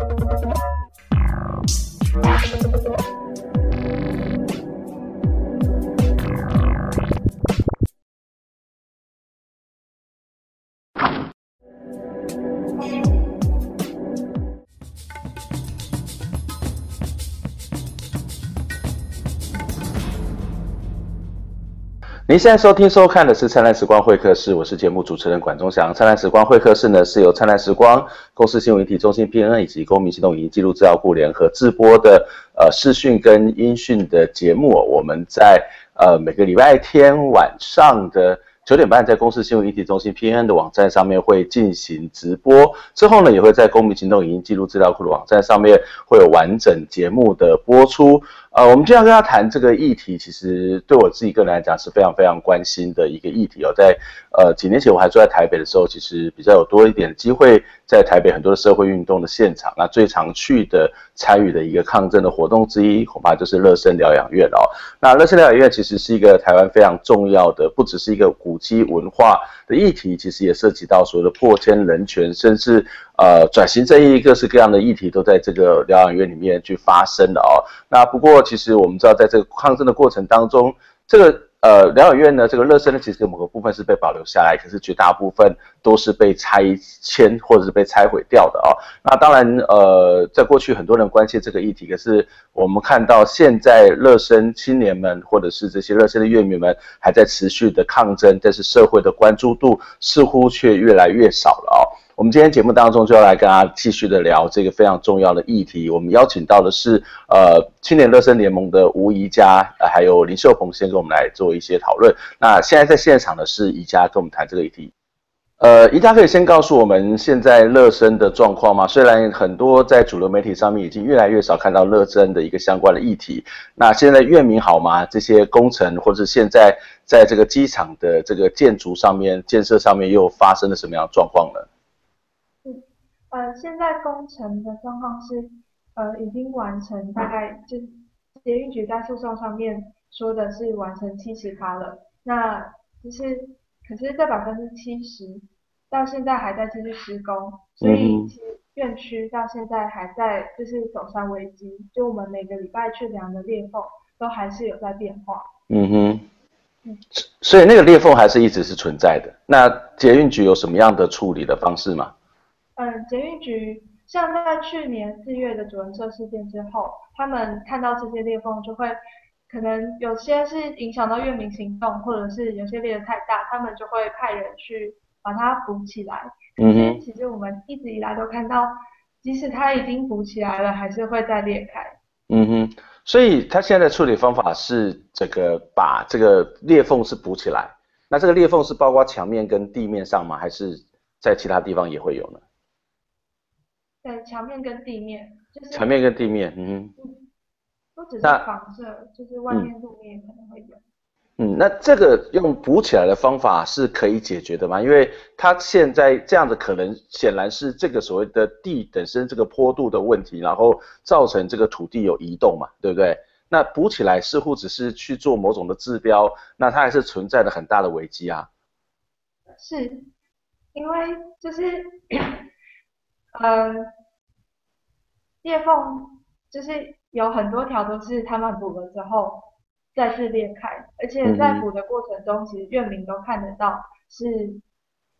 Thank you. 您现在收听收看的是《灿烂时光会客室》，我是节目主持人管中祥。《灿烂时光会客室》呢是由灿烂时光公司新闻议题中心 PNN 以及公民行动影音记录资料库联合制播的呃视讯跟音讯的节目。我们在呃每个礼拜天晚上的九点半，在公司新闻议题中心 PNN 的网站上面会进行直播，之后呢也会在公民行动影音记录资料库的网站上面会有完整节目的播出。呃，我们今天要跟他谈这个议题，其实对我自己个人来讲是非常非常关心的一个议题哦。在呃几年前我还住在台北的时候，其实比较有多一点机会在台北很多的社会运动的现场。那最常去的参与的一个抗争的活动之一，恐怕就是乐生疗养院哦。那乐生疗养院其实是一个台湾非常重要的，不只是一个古迹文化的议题，其实也涉及到所谓的破迁人权，甚至。呃，转型正义各式各样的议题都在这个疗养院里面去发生的哦。那不过，其实我们知道，在这个抗争的过程当中，这个呃疗养院呢，这个乐生呢，其实某个部分是被保留下来，可是绝大部分都是被拆迁或者是被拆毁掉的哦。那当然，呃，在过去很多人关心这个议题，可是我们看到现在乐生青年们或者是这些乐生的院民们还在持续的抗争，但是社会的关注度似乎却越来越少了哦。我们今天节目当中就要来跟大家继续的聊这个非常重要的议题。我们邀请到的是呃青年乐生联盟的吴宜佳，呃还有林秀鹏，先跟我们来做一些讨论。那现在在现场的是宜佳，跟我们谈这个议题。呃，宜佳可以先告诉我们现在乐生的状况吗？虽然很多在主流媒体上面已经越来越少看到乐生的一个相关的议题，那现在院民好吗？这些工程或者现在在这个机场的这个建筑上面建设上面又发生了什么样的状况呢？呃，现在工程的状况是，呃，已经完成，大概就捷运局在诉讼上面说的是完成七十趴了。那就是，可是这百分之七十到现在还在继续施工，所以其实院区到现在还在就是走上危机。就我们每个礼拜去量的裂缝都还是有在变化。嗯哼。嗯。所以那个裂缝还是一直是存在的。那捷运局有什么样的处理的方式吗？嗯，捷运局像在去年四月的主人车事件之后，他们看到这些裂缝，就会可能有些是影响到月明行动，或者是有些裂得太大，他们就会派人去把它补起来。嗯哼。其实我们一直以来都看到，即使它已经补起来了，还是会再裂开。嗯哼。所以他现在的处理方法是这个把这个裂缝是补起来。那这个裂缝是包括墙面跟地面上吗？还是在其他地方也会有呢？对，墙面跟地面，就是墙面跟地面，嗯，不只是房舍，就是外面路面可能会有。嗯，那这个用补起来的方法是可以解决的吗？因为它现在这样的可能显然是这个所谓的地本身这个坡度的问题，然后造成这个土地有移动嘛，对不对？那补起来似乎只是去做某种的治标，那它还是存在着很大的危机啊。是，因为就是。呃，裂缝就是有很多条都是他们补了之后再次裂开，而且在补的过程中，其实院民都看得到，是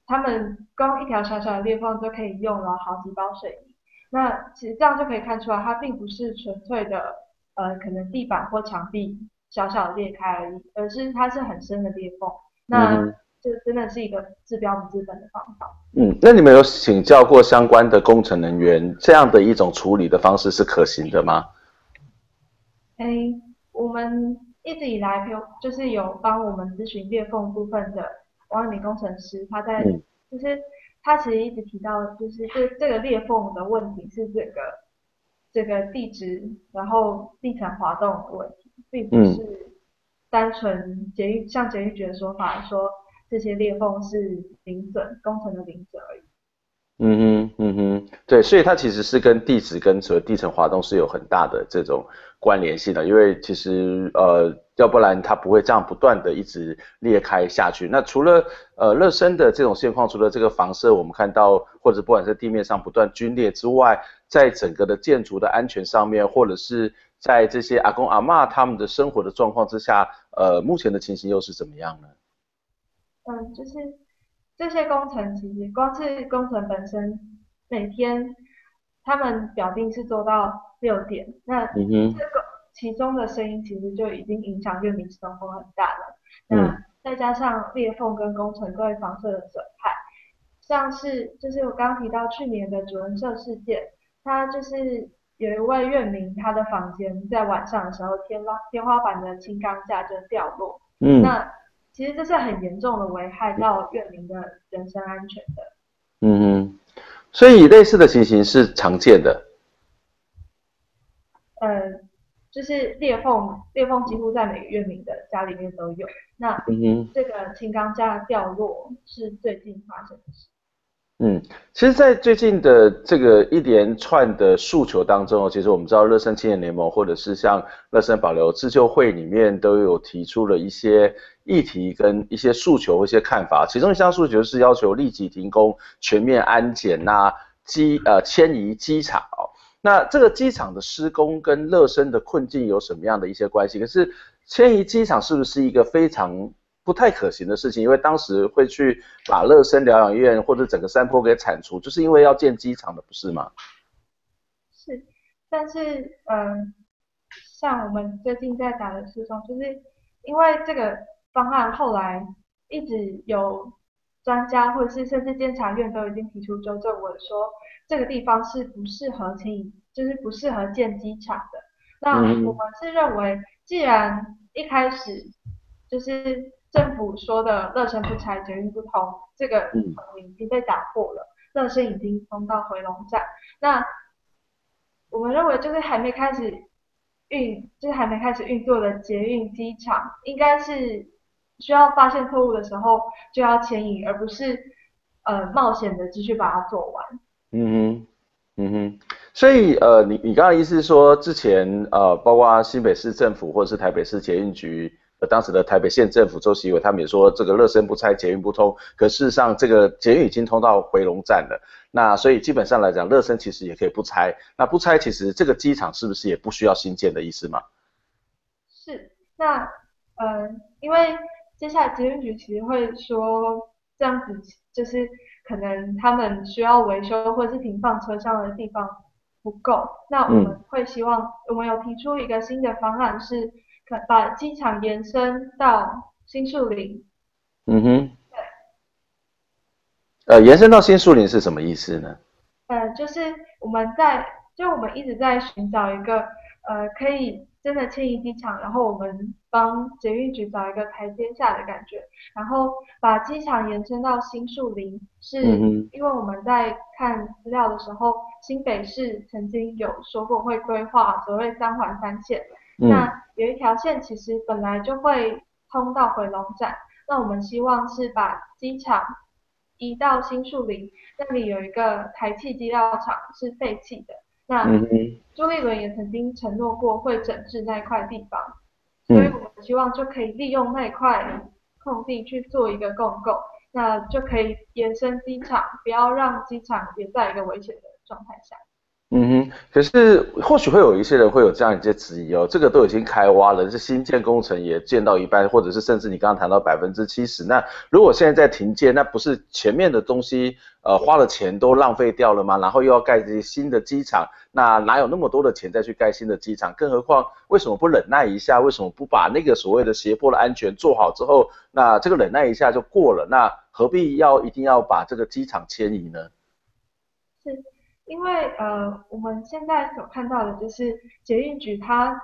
他们光一条小小的裂缝就可以用了好几包水泥。那其实这样就可以看出来，它并不是纯粹的呃可能地板或墙壁小小的裂开而已，而是它是很深的裂缝。那这真的是一个治标不治本的方法。嗯，那你们有请教过相关的工程人员，这样的一种处理的方式是可行的吗？哎，我们一直以来有就是有帮我们咨询裂缝部分的王伟明工程师，他在、嗯、就是他其实一直提到，就是这这个裂缝的问题是这个这个地质，然后地层滑动的问题，并不是单纯监狱像监狱局的说法说。这些裂缝是零损工程的零损而已。嗯哼，嗯哼，对，所以它其实是跟地质跟所谓地层滑动是有很大的这种关联性的，因为其实呃要不然它不会这样不断的一直裂开下去。那除了呃乐生的这种现况，除了这个房舍我们看到或者不管是地面上不断龟裂之外，在整个的建筑的安全上面，或者是在这些阿公阿嬷他们的生活的状况之下，呃，目前的情形又是怎么样呢？嗯，就是这些工程其实光是工程本身，每天他们表定是做到六点，那这个其中的声音其实就已经影响院民生活很大了。那再加上裂缝跟工程对房舍的损害，像是就是我刚刚提到去年的主人社事件。他就是有一位院民，他的房间在晚上的时候，天花天花板的轻钢架就掉落。嗯，那其实这是很严重的危害到院民的人身安全的。嗯哼，所以类似的情形是常见的。呃，就是裂缝，裂缝几乎在每个院民的家里面都有。那嗯这个轻钢架掉落是最近发生的事。嗯，其实，在最近的这个一连串的诉求当中，其实我们知道乐生青年联盟或者是像乐生保留自救会里面都有提出了一些议题跟一些诉求、一些看法。其中一项诉求是要求立即停工、全面安检那机呃迁移机场。那这个机场的施工跟乐生的困境有什么样的一些关系？可是迁移机场是不是一个非常不太可行的事情，因为当时会去把乐生疗养院或者整个山坡给铲除，就是因为要建机场的，不是吗？是，但是嗯、呃，像我们最近在打的诉讼，就是因为这个方案后来一直有专家或者是甚至监察院都已经提出纠正我说，这个地方是不适合迁移，就是不适合建机场的。那我们是认为，既然一开始就是。政府说的“乐生不拆，捷运不通”这个已经被打破了，乐生已经通到回龙站。那我们认为，就是还没开始运，就是还没开始运作的捷运机场，应该是需要发现错误的时候就要迁移，而不是呃冒险的继续把它做完。嗯哼，嗯哼。所以呃，你你刚刚意思是说，之前呃，包括新北市政府或者是台北市捷运局。当时的台北县政府周习伟他们也说，这个乐生不拆，捷运不通。可事实上，这个捷运已经通到回龙站了。那所以基本上来讲，乐生其实也可以不拆。那不拆，其实这个机场是不是也不需要新建的意思吗？是。那呃，因为接下来捷运局其实会说，这样子就是可能他们需要维修或者是停放车厢的地方不够。那我们会希望，嗯、我们有提出一个新的方案是。把机场延伸到新树林。嗯哼。对。呃，延伸到新树林是什么意思呢？呃，就是我们在，就我们一直在寻找一个，呃，可以真的迁移机场，然后我们帮捷运局找一个台阶下的感觉，然后把机场延伸到新树林，是因为我们在看资料的时候，新北市曾经有说过会规划所谓三环三线。那有一条线其实本来就会通到回龙站，那我们希望是把机场移到新树林，那里有一个台气机料厂是废弃的。那朱立伦也曾经承诺过会整治那块地方，所以我们希望就可以利用那块空地去做一个共构，那就可以延伸机场，不要让机场也在一个危险的状态下。嗯哼，可是或许会有一些人会有这样一些质疑哦，这个都已经开挖了，是新建工程也建到一半，或者是甚至你刚刚谈到百分之七十，那如果现在在停建，那不是前面的东西呃花了钱都浪费掉了吗？然后又要盖这些新的机场，那哪有那么多的钱再去盖新的机场？更何况为什么不忍耐一下？为什么不把那个所谓的斜坡的安全做好之后，那这个忍耐一下就过了？那何必要一定要把这个机场迁移呢？是。因为呃，我们现在所看到的就是捷运局它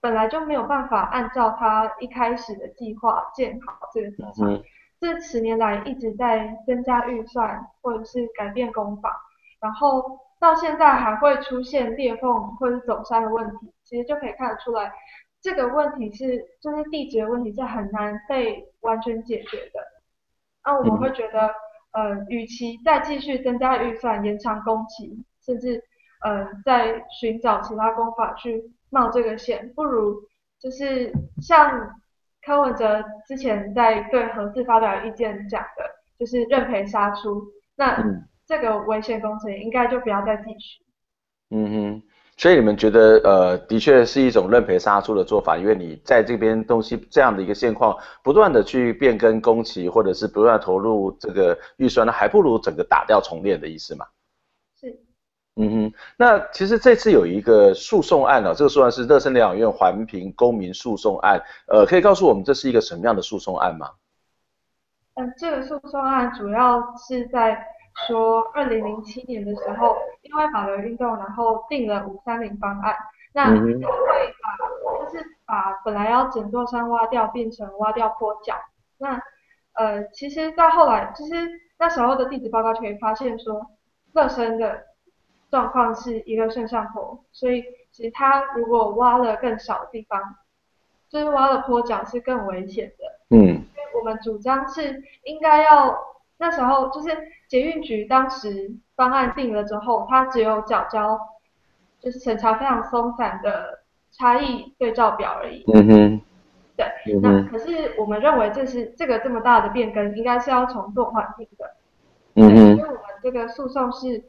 本来就没有办法按照它一开始的计划建好这个机场，嗯、这十年来一直在增加预算或者是改变工法，然后到现在还会出现裂缝或者是走山的问题，其实就可以看得出来，这个问题是就是地质的问题是很难被完全解决的，那我们会觉得。呃，与其再继续增加预算、延长工期，甚至呃再寻找其他工法去冒这个险，不如就是像柯文哲之前在对核四发表意见讲的，就是认赔杀出，那这个危险工程应该就不要再继续。嗯哼。所以你们觉得，呃，的确是一种认赔杀出的做法，因为你在这边东西这样的一个现况，不断的去变更工期，或者是不断投入这个预算，那还不如整个打掉重练的意思嘛？是。嗯哼，那其实这次有一个诉讼案啊，这个诉讼案是乐生疗养院环评公民诉讼案，呃，可以告诉我们这是一个什么样的诉讼案吗？嗯、呃，这个诉讼案主要是在。说二零零七年的时候，因为保留运动，然后定了五三零方案，那他会把就是把本来要整座山挖掉，变成挖掉坡脚。那呃，其实到后来，其实那时候的地质报告就可以发现说，乐生的状况是一个顺上坡，所以其实它如果挖了更少的地方，就是挖了坡脚是更危险的。嗯，我们主张是应该要那时候就是。捷运局当时方案定了之后，它只有缴交就是审查非常松散的差异对照表而已。嗯哼。对。嗯、那可是我们认为这是这个这么大的变更，应该是要重做环评的。嗯哼。因为我们这个诉讼是，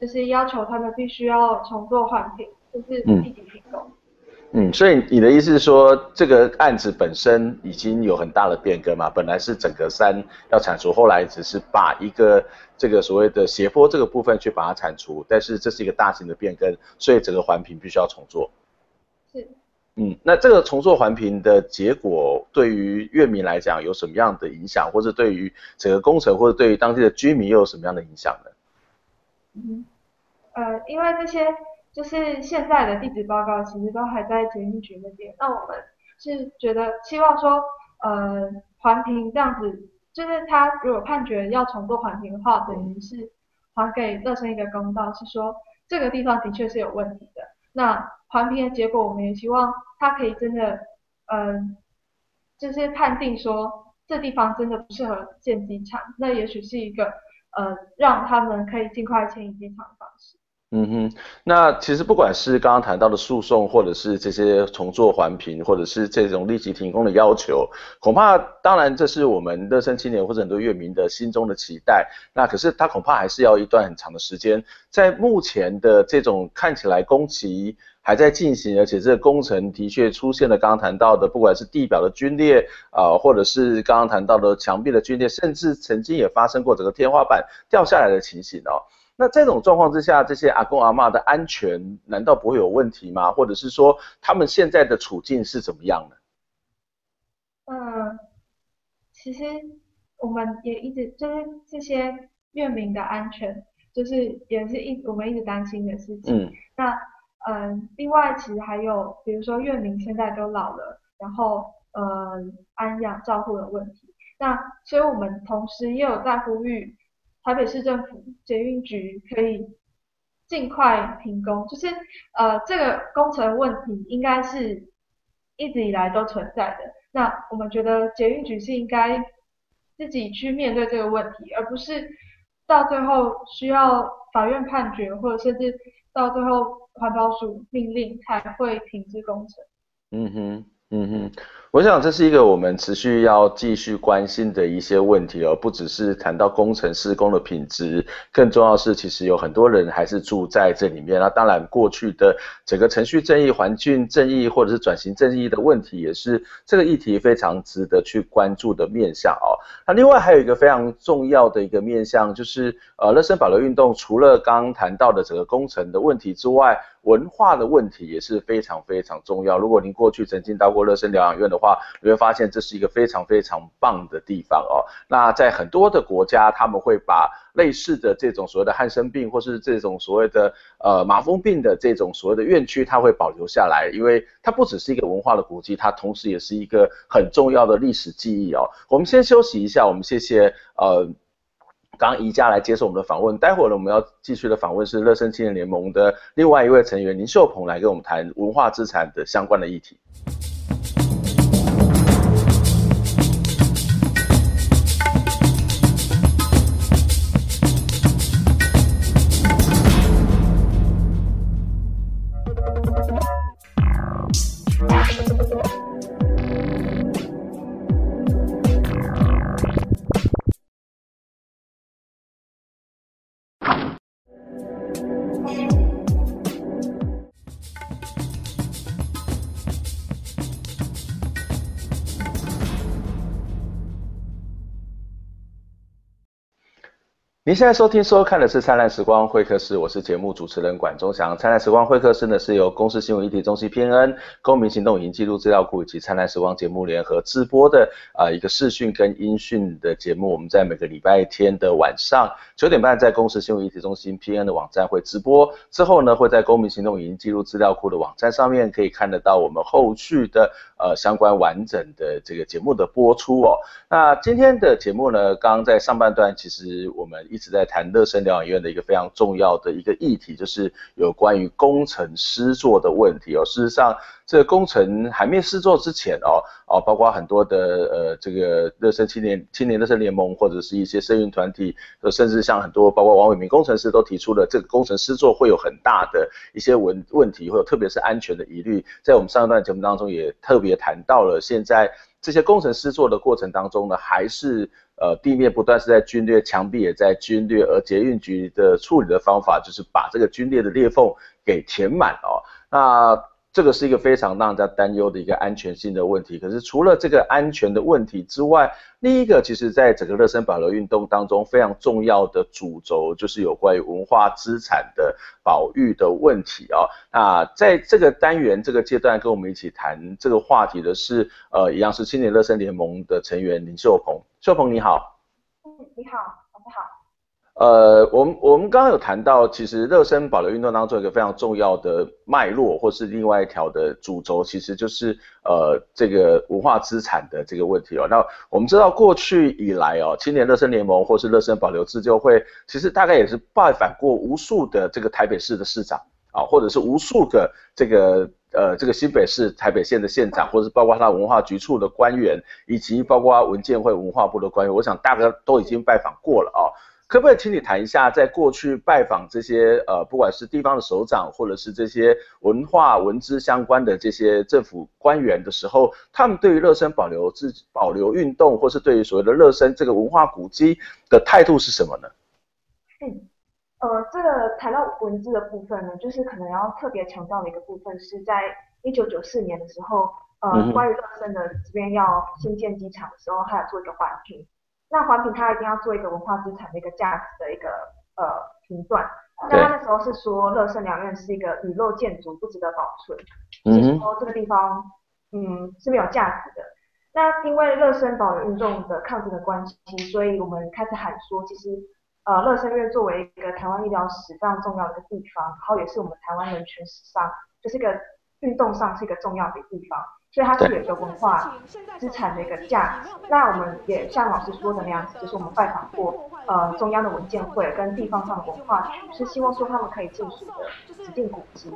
就是要求他们必须要重做环评，就是立即停工。嗯嗯，所以你的意思是说，这个案子本身已经有很大的变更嘛？本来是整个山要铲除，后来只是把一个这个所谓的斜坡这个部分去把它铲除，但是这是一个大型的变更，所以整个环评必须要重做。是。嗯，那这个重做环评的结果，对于乐民来讲有什么样的影响，或者对于整个工程，或者对于当地的居民又有什么样的影响呢？嗯，呃，因为这些。就是现在的地质报告其实都还在捷运局那边，那我们是觉得希望说，呃，环评这样子，就是他如果判决要重做环评的话，等于是还给乐生一个公道，是说这个地方的确是有问题的。那环评的结果，我们也希望他可以真的，嗯、就是判定说这地方真的不适合建机场，那也许是一个，呃，让他们可以尽快迁移机场的方式。嗯哼，那其实不管是刚刚谈到的诉讼，或者是这些重做环评，或者是这种立即停工的要求，恐怕当然这是我们乐生青年或者很多院民的心中的期待。那可是他恐怕还是要一段很长的时间，在目前的这种看起来工期还在进行，而且这个工程的确出现了刚刚谈到的，不管是地表的龟裂啊，或者是刚刚谈到的墙壁的龟裂，甚至曾经也发生过整个天花板掉下来的情形哦。那这种状况之下，这些阿公阿妈的安全难道不会有问题吗？或者是说他们现在的处境是怎么样的？嗯，其实我们也一直就是这些院民的安全，就是也是一我们一直担心的事情。嗯。那嗯，另外其实还有，比如说院民现在都老了，然后嗯安养照护的问题。那所以我们同时也有在呼吁。台北市政府捷运局可以尽快停工，就是呃这个工程问题应该是一直以来都存在的。那我们觉得捷运局是应该自己去面对这个问题，而不是到最后需要法院判决，或者甚至到最后环保署命令才会停止工程。嗯哼，嗯哼。我想这是一个我们持续要继续关心的一些问题哦，不只是谈到工程施工的品质，更重要是，其实有很多人还是住在这里面。那当然，过去的整个程序正义、环境正义或者是转型正义的问题，也是这个议题非常值得去关注的面向哦。那另外还有一个非常重要的一个面向，就是呃，乐生保留运动除了刚刚谈到的整个工程的问题之外，文化的问题也是非常非常重要。如果您过去曾经到过乐生疗养院的话，你会发现这是一个非常非常棒的地方哦。那在很多的国家，他们会把类似的这种所谓的汉生病，或是这种所谓的呃麻风病的这种所谓的院区，它会保留下来，因为它不只是一个文化的古迹，它同时也是一个很重要的历史记忆哦。我们先休息一下，我们谢谢呃。刚宜家来接受我们的访问，待会儿呢，我们要继续的访问是乐生青年联盟的另外一位成员林秀鹏，来跟我们谈文化资产的相关的议题。Thank you. 您现在收听、收看的是《灿烂时光会客室》，我是节目主持人管中祥。《灿烂时光会客室》呢是由公司新闻议题中心 P N、公民行动影音记录资料库以及《灿烂时光》节目联合直播的啊、一个视讯跟音讯的节目。我们在每个礼拜天的晚上九点半在公司新闻议题中心 PNN 的网站会直播，之后呢会在公民行动影音记录资料库的网站上面可以看得到我们后续的呃相关完整的这个节目的播出哦。那今天的节目呢，刚刚在上半段其实我们一直在谈乐生疗养院的一个非常重要的一个议题，就是有关于工程施作的问题哦。事实上，这个工程还没施作之前哦，哦，包括很多的呃这个乐生青年青年乐生联盟或者是一些社运团体，甚至像很多包括王伟民工程师都提出了这个工程施作会有很大的一些问问题，会有特别是安全的疑虑。在我们上一段节目当中也特别谈到了，现在这些工程师做的过程当中呢，还是。呃，地面不断是在皲裂，墙壁也在皲裂，而捷运局的处理的方法就是把这个皲裂的裂缝给填满哦。那这个是一个非常让人家担忧的一个安全性的问题。可是除了这个安全的问题之外，另一个其实在整个乐生保留运动当中非常重要的主轴，就是有关于文化资产的保育的问题啊。那在这个单元这个阶段，跟我们一起谈这个话题的是，呃，一样是青年乐生联盟的成员林秀鹏。秀鹏你好。嗯，你，好。呃，我们我们刚刚有谈到，其实热身保留运动当中一个非常重要的脉络，或是另外一条的主轴，其实就是呃这个文化资产的这个问题哦。那我们知道过去以来哦，青年热身联盟或是热身保留自救会，其实大概也是拜访过无数的这个台北市的市长啊，或者是无数个这个呃这个新北市台北县的县长，或者是包括他文化局处的官员，以及包括文建会文化部的官员，我想大概都已经拜访过了啊。可不可以请你谈一下，在过去拜访这些呃，不管是地方的首长，或者是这些文化文资相关的这些政府官员的时候，他们对于乐身保留自保留运动，或是对于所谓的乐身这个文化古迹的态度是什么呢？嗯，呃，这个谈到文字的部分呢，就是可能要特别强调的一个部分，是在一九九四年的时候，呃，嗯、关于乐身的这边要新建机场的时候，还有做一个环评。那环评它一定要做一个文化资产的一个价值的一个呃评断。那他那时候是说乐生疗养院是一个雨漏建筑，不值得保存，就是说这个地方嗯是没有价值的。那因为乐生保留运动的抗争的关系，所以我们开始喊说，其实呃乐生院作为一个台湾医疗史非常重要的一个地方，然后也是我们台湾人权史上就是一个运动上是一个重要的地方。所以它是有一个文化资产的一个价值。那我们也像老师说的那样子，就是我们拜访过呃中央的文件会跟地方上的文化局，是希望说他们可以进驻的指定古迹。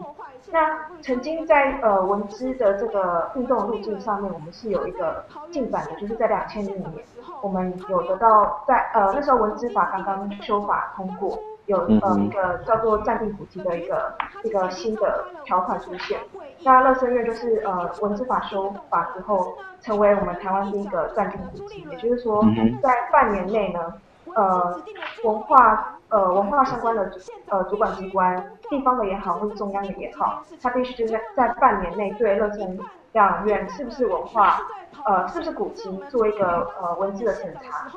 那曾经在呃文资的这个运动路径上面，我们是有一个进展的，就是在两千零五年，我们有得到在呃那时候文资法刚刚修法通过。有呃一个叫做暂定古迹的一个一个新的条款出现，那乐生院就是呃文字法修法之后，成为我们台湾第一个暂定古迹，也就是说在半年内呢，呃文化呃文化相关的呃主管机关，地方的也好或者中央的也好，它必须就是在在半年内对乐生疗养院是不是文化呃是不是古迹做一个呃文字的审查。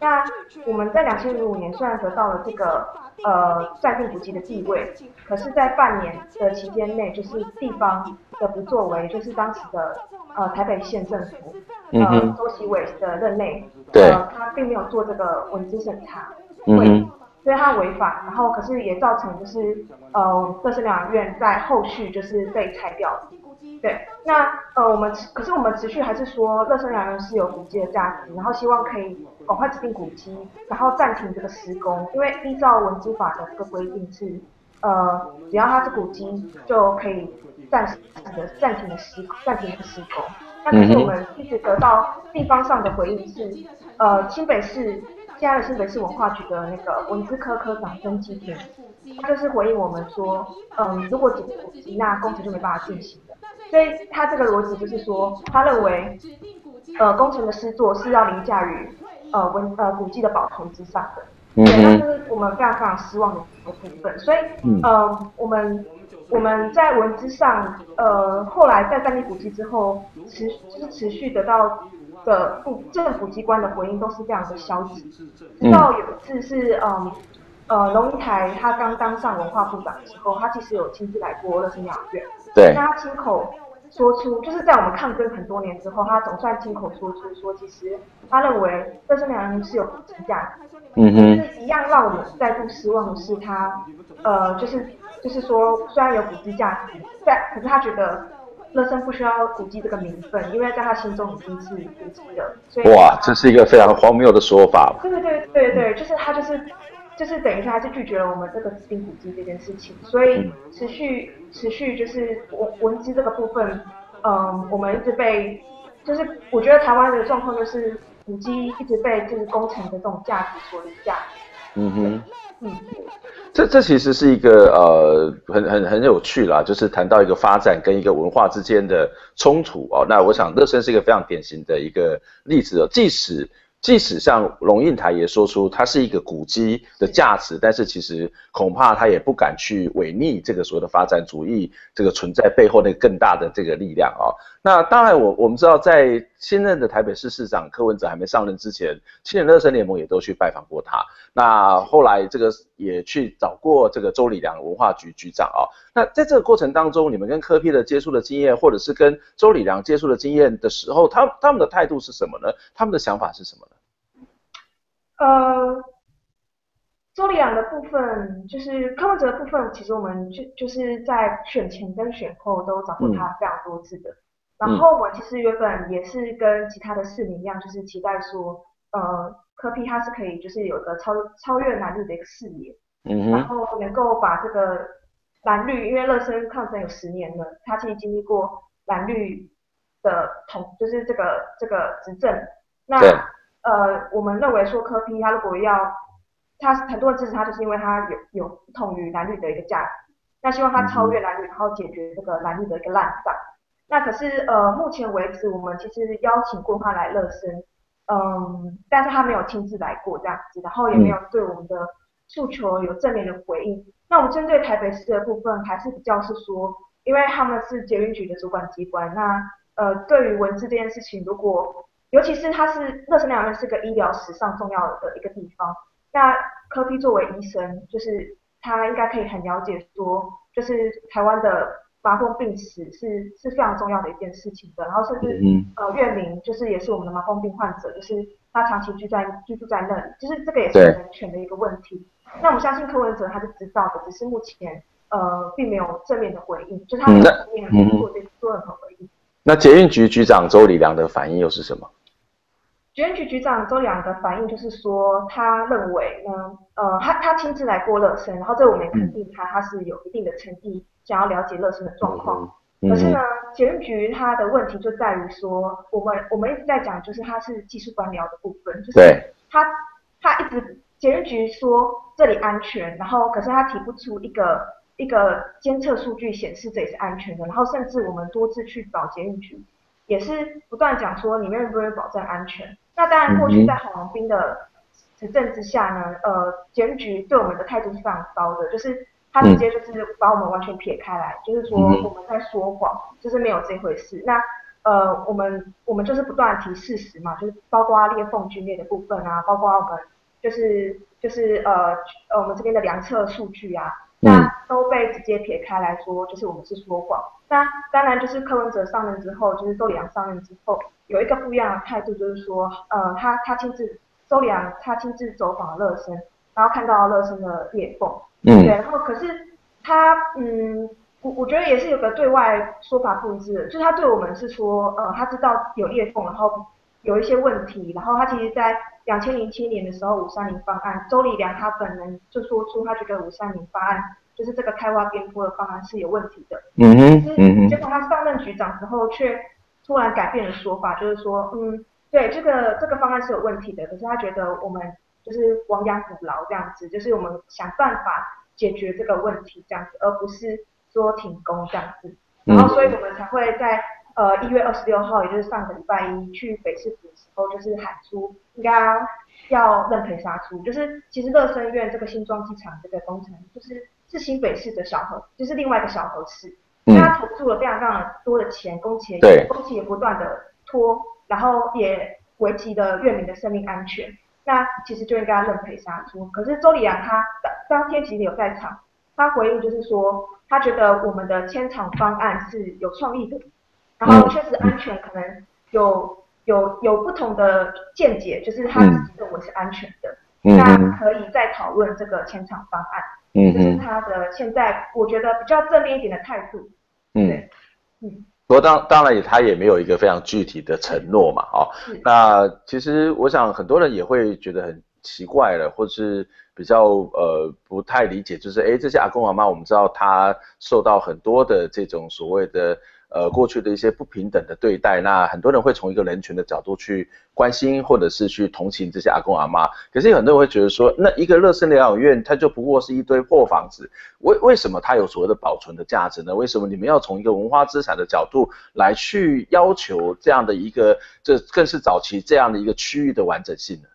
那我们在两千零五年虽然得到了这个呃暂定古迹的地位，可是，在半年的期间内，就是地方的不作为，就是当时的呃台北县政府呃周锡玮的任内，呃他并没有做这个文字审查，嗯，所以他违法，然后可是也造成就是呃乐生疗养院在后续就是被拆掉。对，那呃我们可是我们持续还是说乐生疗养院是有古迹的价值，然后希望可以赶快指定古迹，然后暂停这个施工，因为依照文资法的这个规定是，呃只要它是古迹就可以暂时的暂停的施暂停的施工。那可是我们一直得到地方上的回应是，呃新北市现在的新北市文化局的那个文资科科长曾纪平，他就是回应我们说，嗯、呃、如果指定古迹，那工程就没办法进行。所以他这个逻辑就是说，他认为，呃，工程的施作是要凌驾于呃文呃古迹的保存之上的，对，那是我们非常非常失望的一个部分。所以，呃，我们我们在文字上，呃，后来在战地古迹之后，持就是持续得到的部政府机关的回应都是非常的消极。直到有一次是嗯呃龙应台他刚当上文化部长的时候，他其实有亲自来过乐生疗养院，对，那他亲口说出，就是在我们抗争很多年之后，他总算亲口说出说，其实他认为乐生两人是有普及价值。嗯哼，就是一样让我们再度失望的是他，呃，就是就是说，虽然有古迹价值，但可是他觉得乐生不需要古迹这个名分，因为在他心中已经是古迹了。所以哇，这是一个非常荒谬的说法。对对对对对，就是他就是就是等于说他是拒绝了我们这个指定古迹这件事情，所以持续持续就是文文资这个部分，嗯、呃，我们一直被就是我觉得台湾的状况就是。古迹一直被就是工程的这种价值所凌驾。嗯哼，嗯，这这其实是一个呃很很很有趣啦，就是谈到一个发展跟一个文化之间的冲突哦。那我想乐生是一个非常典型的一个例子哦，即使。即使像龙应台也说出它是一个古迹的价值，但是其实恐怕他也不敢去违逆这个所谓的发展主义这个存在背后那个更大的这个力量啊。那当然我，我我们知道在新任的台北市市长柯文哲还没上任之前，青年乐生联盟也都去拜访过他。那后来这个也去找过这个周礼良文化局局长啊。那在这个过程当中，你们跟柯 P 的接触的经验，或者是跟周礼良接触的经验的时候，他他们的态度是什么呢？他们的想法是什么呢？呃，周礼良的部分，就是柯文哲的部分，其实我们就就是在选前跟选后都找过他非常多次的。嗯、然后我其实原本也是跟其他的市民一样，就是期待说，呃，柯 P 他是可以就是有个超超越男女的一个视野，嗯，然后能够把这个蓝绿，因为乐生抗争有十年了，他其实经历过蓝绿的统，就是这个这个执政，那。呃，我们认为说柯批他如果要，他很多人支持他，就是因为他有有不同于蓝绿的一个价值，那希望他超越蓝绿，然后解决这个蓝绿的一个烂账。那可是呃，目前为止我们其实邀请过他来乐生，嗯，但是他没有亲自来过这样子，然后也没有对我们的诉求有正面的回应。那我们针对台北市的部分，还是比较是说，因为他们是捷运局的主管机关，那呃，对于文字这件事情，如果尤其是他是乐生疗养院是个医疗史上重要的一个地方，那柯 P 作为医生，就是他应该可以很了解说，就是台湾的麻风病史是是非常重要的一件事情的，然后甚至呃院民就是也是我们的麻风病患者，就是他长期居在居住在那里，就是这个也是人权的一个问题。那我们相信柯文哲他是知道的，只是目前呃并没有正面的回应，就是他没有正面做这做任何回应。那捷运局局长周礼良的反应又是什么？捷运局局长周礼良的反应就是说，他认为呢，呃，他他亲自来过乐生，然后这我们也肯定他，他是有一定的诚意，想要了解乐生的状况。可是呢，捷运局他的问题就在于说，我们我们一直在讲，就是他是技术官僚的部分，就是他他一直捷运局说这里安全，然后可是他提不出一个一个监测数据显示这里是安全的，然后甚至我们多次去找捷运局，也是不断讲说里面会不会保证安全。那当然，过去在郝龙斌的执政之下呢，呃，捷运局对我们的态度是非常高的，就是他直接就是把我们完全撇开来，就是说我们在说谎，就是没有这回事。那呃，我们我们就是不断提事实嘛，就是包括裂缝皲裂的部分啊，包括我们就是就是呃呃我们这边的量测数据啊，那都被直接撇开来说，就是我们是说谎。那当然就是柯文哲上任之后，就是周礼良上任之后。有一个不一样的态度，就是说，呃，他他亲自周礼良，他亲自走访了乐生，然后看到乐生的裂缝，嗯，对，然后可是他，嗯，我我觉得也是有个对外说法不一致的，就是他对我们是说，呃，他知道有裂缝，然后有一些问题，然后他其实在两千零七年的时候五三零方案，周礼良他本人就说出他觉得五三零方案就是这个开挖边坡的方案是有问题的，嗯哼，嗯哼，结果他上任局长之后却。突然改变了说法，就是说，嗯，对，这个这个方案是有问题的，可是他觉得我们就是亡羊补牢这样子，就是我们想办法解决这个问题这样子，而不是说停工这样子。然后，所以我们才会在呃一月二十六号，也就是上个礼拜一去北市府的时候，就是喊出应该要认赔杀出，就是其实乐生院这个新庄机场这个工程，就是是新北市的小河，就是另外一个小河市。他投注了非常非常多的钱，工期也工期也不断的拖，然后也危及的院民的生命安全，那其实就应该要认赔杀出。可是周礼阳他当当天其实有在场，他回应就是说，他觉得我们的迁场方案是有创意的，然后确实安全可能有有有不同的见解，就是他自己认为是安全的，嗯、那可以再讨论这个前场方案。嗯，这是他的现在我觉得比较正面一点的态度。嗯，嗯。不过当当然也他也没有一个非常具体的承诺嘛，哦，那其实我想很多人也会觉得很奇怪了，或是比较呃不太理解，就是诶这些阿公阿妈，我们知道他受到很多的这种所谓的。呃，过去的一些不平等的对待，那很多人会从一个人权的角度去关心，或者是去同情这些阿公阿妈。可是有很多人会觉得说，那一个乐生疗养院，它就不过是一堆破房子，为为什么它有所谓的保存的价值呢？为什么你们要从一个文化资产的角度来去要求这样的一个，这更是早期这样的一个区域的完整性呢？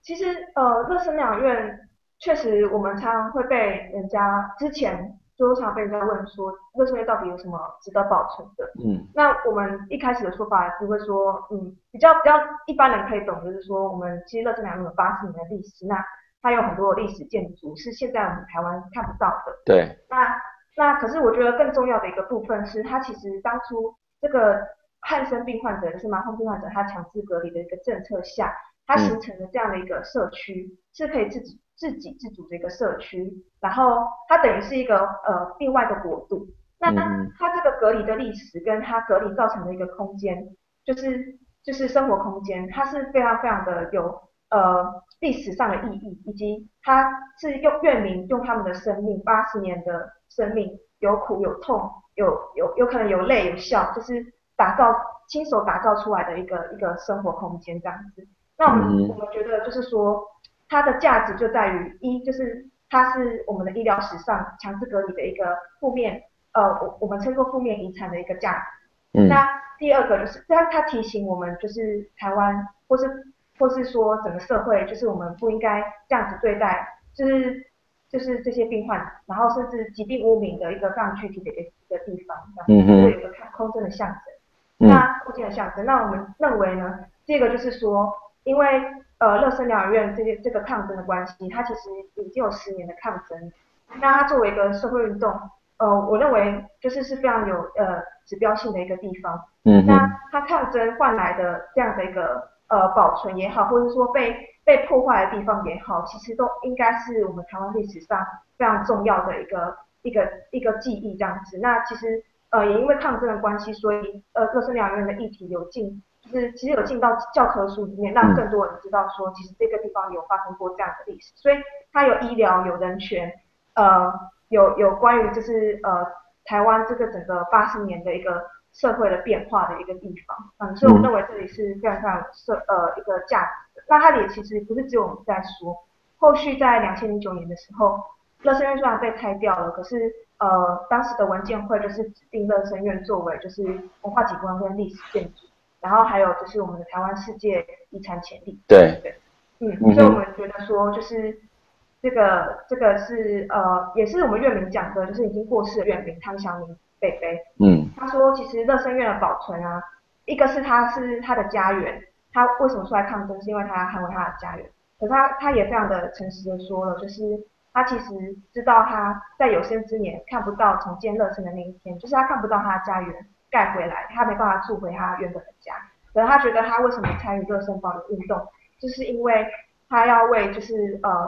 其实，呃，乐生疗养院确实，我们常常会被人家之前。就常被人家问说，乐生院到底有什么值得保存的？嗯，那我们一开始的说法是会说，嗯，比较比较一般人可以懂，就是说我们其实乐生疗养院有八十年的历史，那它有很多历史建筑是现在我们台湾看不到的。对。那那可是我觉得更重要的一个部分是，它其实当初这个汉生病患者，就是麻风病患者，他强制隔离的一个政策下，它形成了这样的一个社区，嗯、是可以自己。自给自足的一个社区，然后它等于是一个呃另外的国度。那它这个隔离的历史跟它隔离造成的一个空间，就是就是生活空间，它是非常非常的有呃历史上的意义，以及它是用院民用他们的生命八十年的生命，有苦有痛，有有有可能有泪有笑，就是打造亲手打造出来的一个一个生活空间这样子。那我们我们觉得就是说。它的价值就在于一，就是它是我们的医疗史上强制隔离的一个负面，呃，我我们称作负面遗产的一个价值。嗯。那第二个就是，它它提醒我们，就是台湾或是或是说整个社会，就是我们不应该这样子对待，就是就是这些病患，然后甚至疾病污名的一个非常具体的一个一个地方，嗯哼。有一个看空间的象征。嗯。那空间的象征，那我们认为呢，这个就是说，因为。呃，乐生疗养院这些这个抗争的关系，它其实已经有十年的抗争。那它作为一个社会运动，呃，我认为就是是非常有呃指标性的一个地方。嗯。那它抗争换来的这样的一个呃保存也好，或者说被被破坏的地方也好，其实都应该是我们台湾历史上非常重要的一个一个一个记忆这样子。那其实呃也因为抗争的关系，所以呃乐生疗养院的议题有进。就是其实有进到教科书里面，让更多人知道说，其实这个地方有发生过这样的历史，所以它有医疗、有人权，呃，有有关于就是呃台湾这个整个八十年的一个社会的变化的一个地方，嗯，所以我认为这里是非常非常社呃一个价值的。那它也其实不是只有我们在说，后续在两千零九年的时候，乐生院虽然被拆掉了，可是呃当时的文建会就是指定乐生院作为就是文化景观跟历史建筑。然后还有就是我们的台湾世界遗产潜力。对对，嗯，所以我们觉得说就是这个这个是呃也是我们院民讲的，就是已经过世的院民汤祥明贝贝，嗯，他说其实乐生院的保存啊，一个是他是他的家园，他为什么出来抗争，是因为他捍卫他的家园，可是他他也非常的诚实的说了，就是他其实知道他在有生之年看不到重建乐生的那一天，就是他看不到他的家园。盖回来，他没办法住回他原本的家。可是他觉得他为什么参与热身保留运动，就是因为他要为就是呃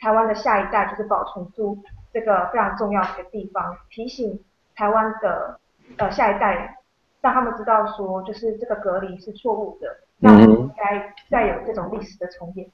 台湾的下一代就是保存住这个非常重要的一个地方，提醒台湾的呃下一代，让他们知道说就是这个隔离是错误的，那不应该再有这种历史的重演。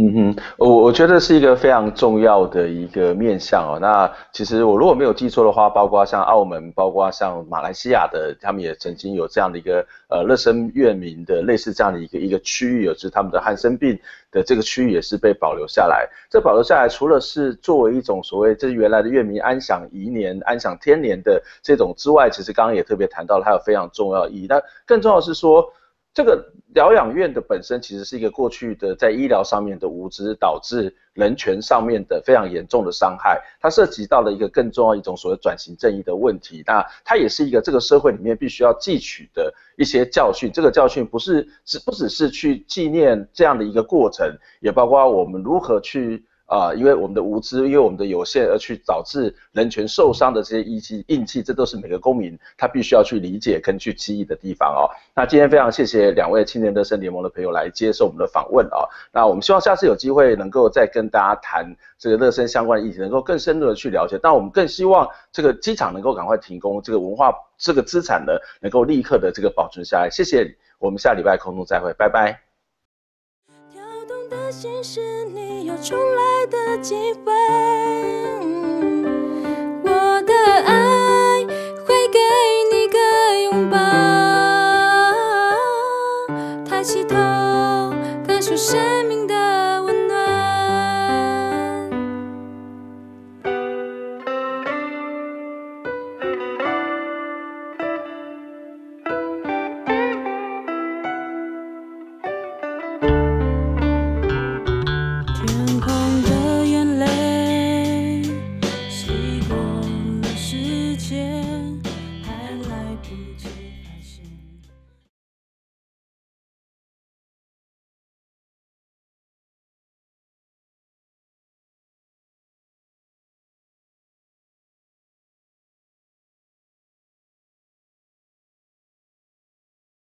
嗯哼，我我觉得是一个非常重要的一个面向哦。那其实我如果没有记错的话，包括像澳门，包括像马来西亚的，他们也曾经有这样的一个呃乐生院民的类似这样的一个一个区域，有就是他们的汉生病的这个区域也是被保留下来。这保留下来，除了是作为一种所谓这是原来的院民安享宜年、安享天年的这种之外，其实刚刚也特别谈到了，它有非常重要意义。那更重要是说。这个疗养院的本身其实是一个过去的在医疗上面的无知，导致人权上面的非常严重的伤害。它涉及到了一个更重要一种所谓转型正义的问题。那它也是一个这个社会里面必须要汲取的一些教训。这个教训不是只不只是去纪念这样的一个过程，也包括我们如何去。啊、因为我们的无知，因为我们的有限，而去导致人权受伤的这些印记、印记，这都是每个公民他必须要去理解跟去记忆的地方哦。那今天非常谢谢两位青年乐生联盟的朋友来接受我们的访问、哦。那我们希望下次有机会能够再跟大家谈这个乐生相关的议题，能够更深入的去了解。但我们更希望这个机场能够赶快停工，这个文化这个资产呢能够立刻的这个保存下来。谢谢，我们下礼拜空中再会，拜拜。跳动的心事，你有重来的机会，我的爱会给你个拥抱。抬起头，感受生。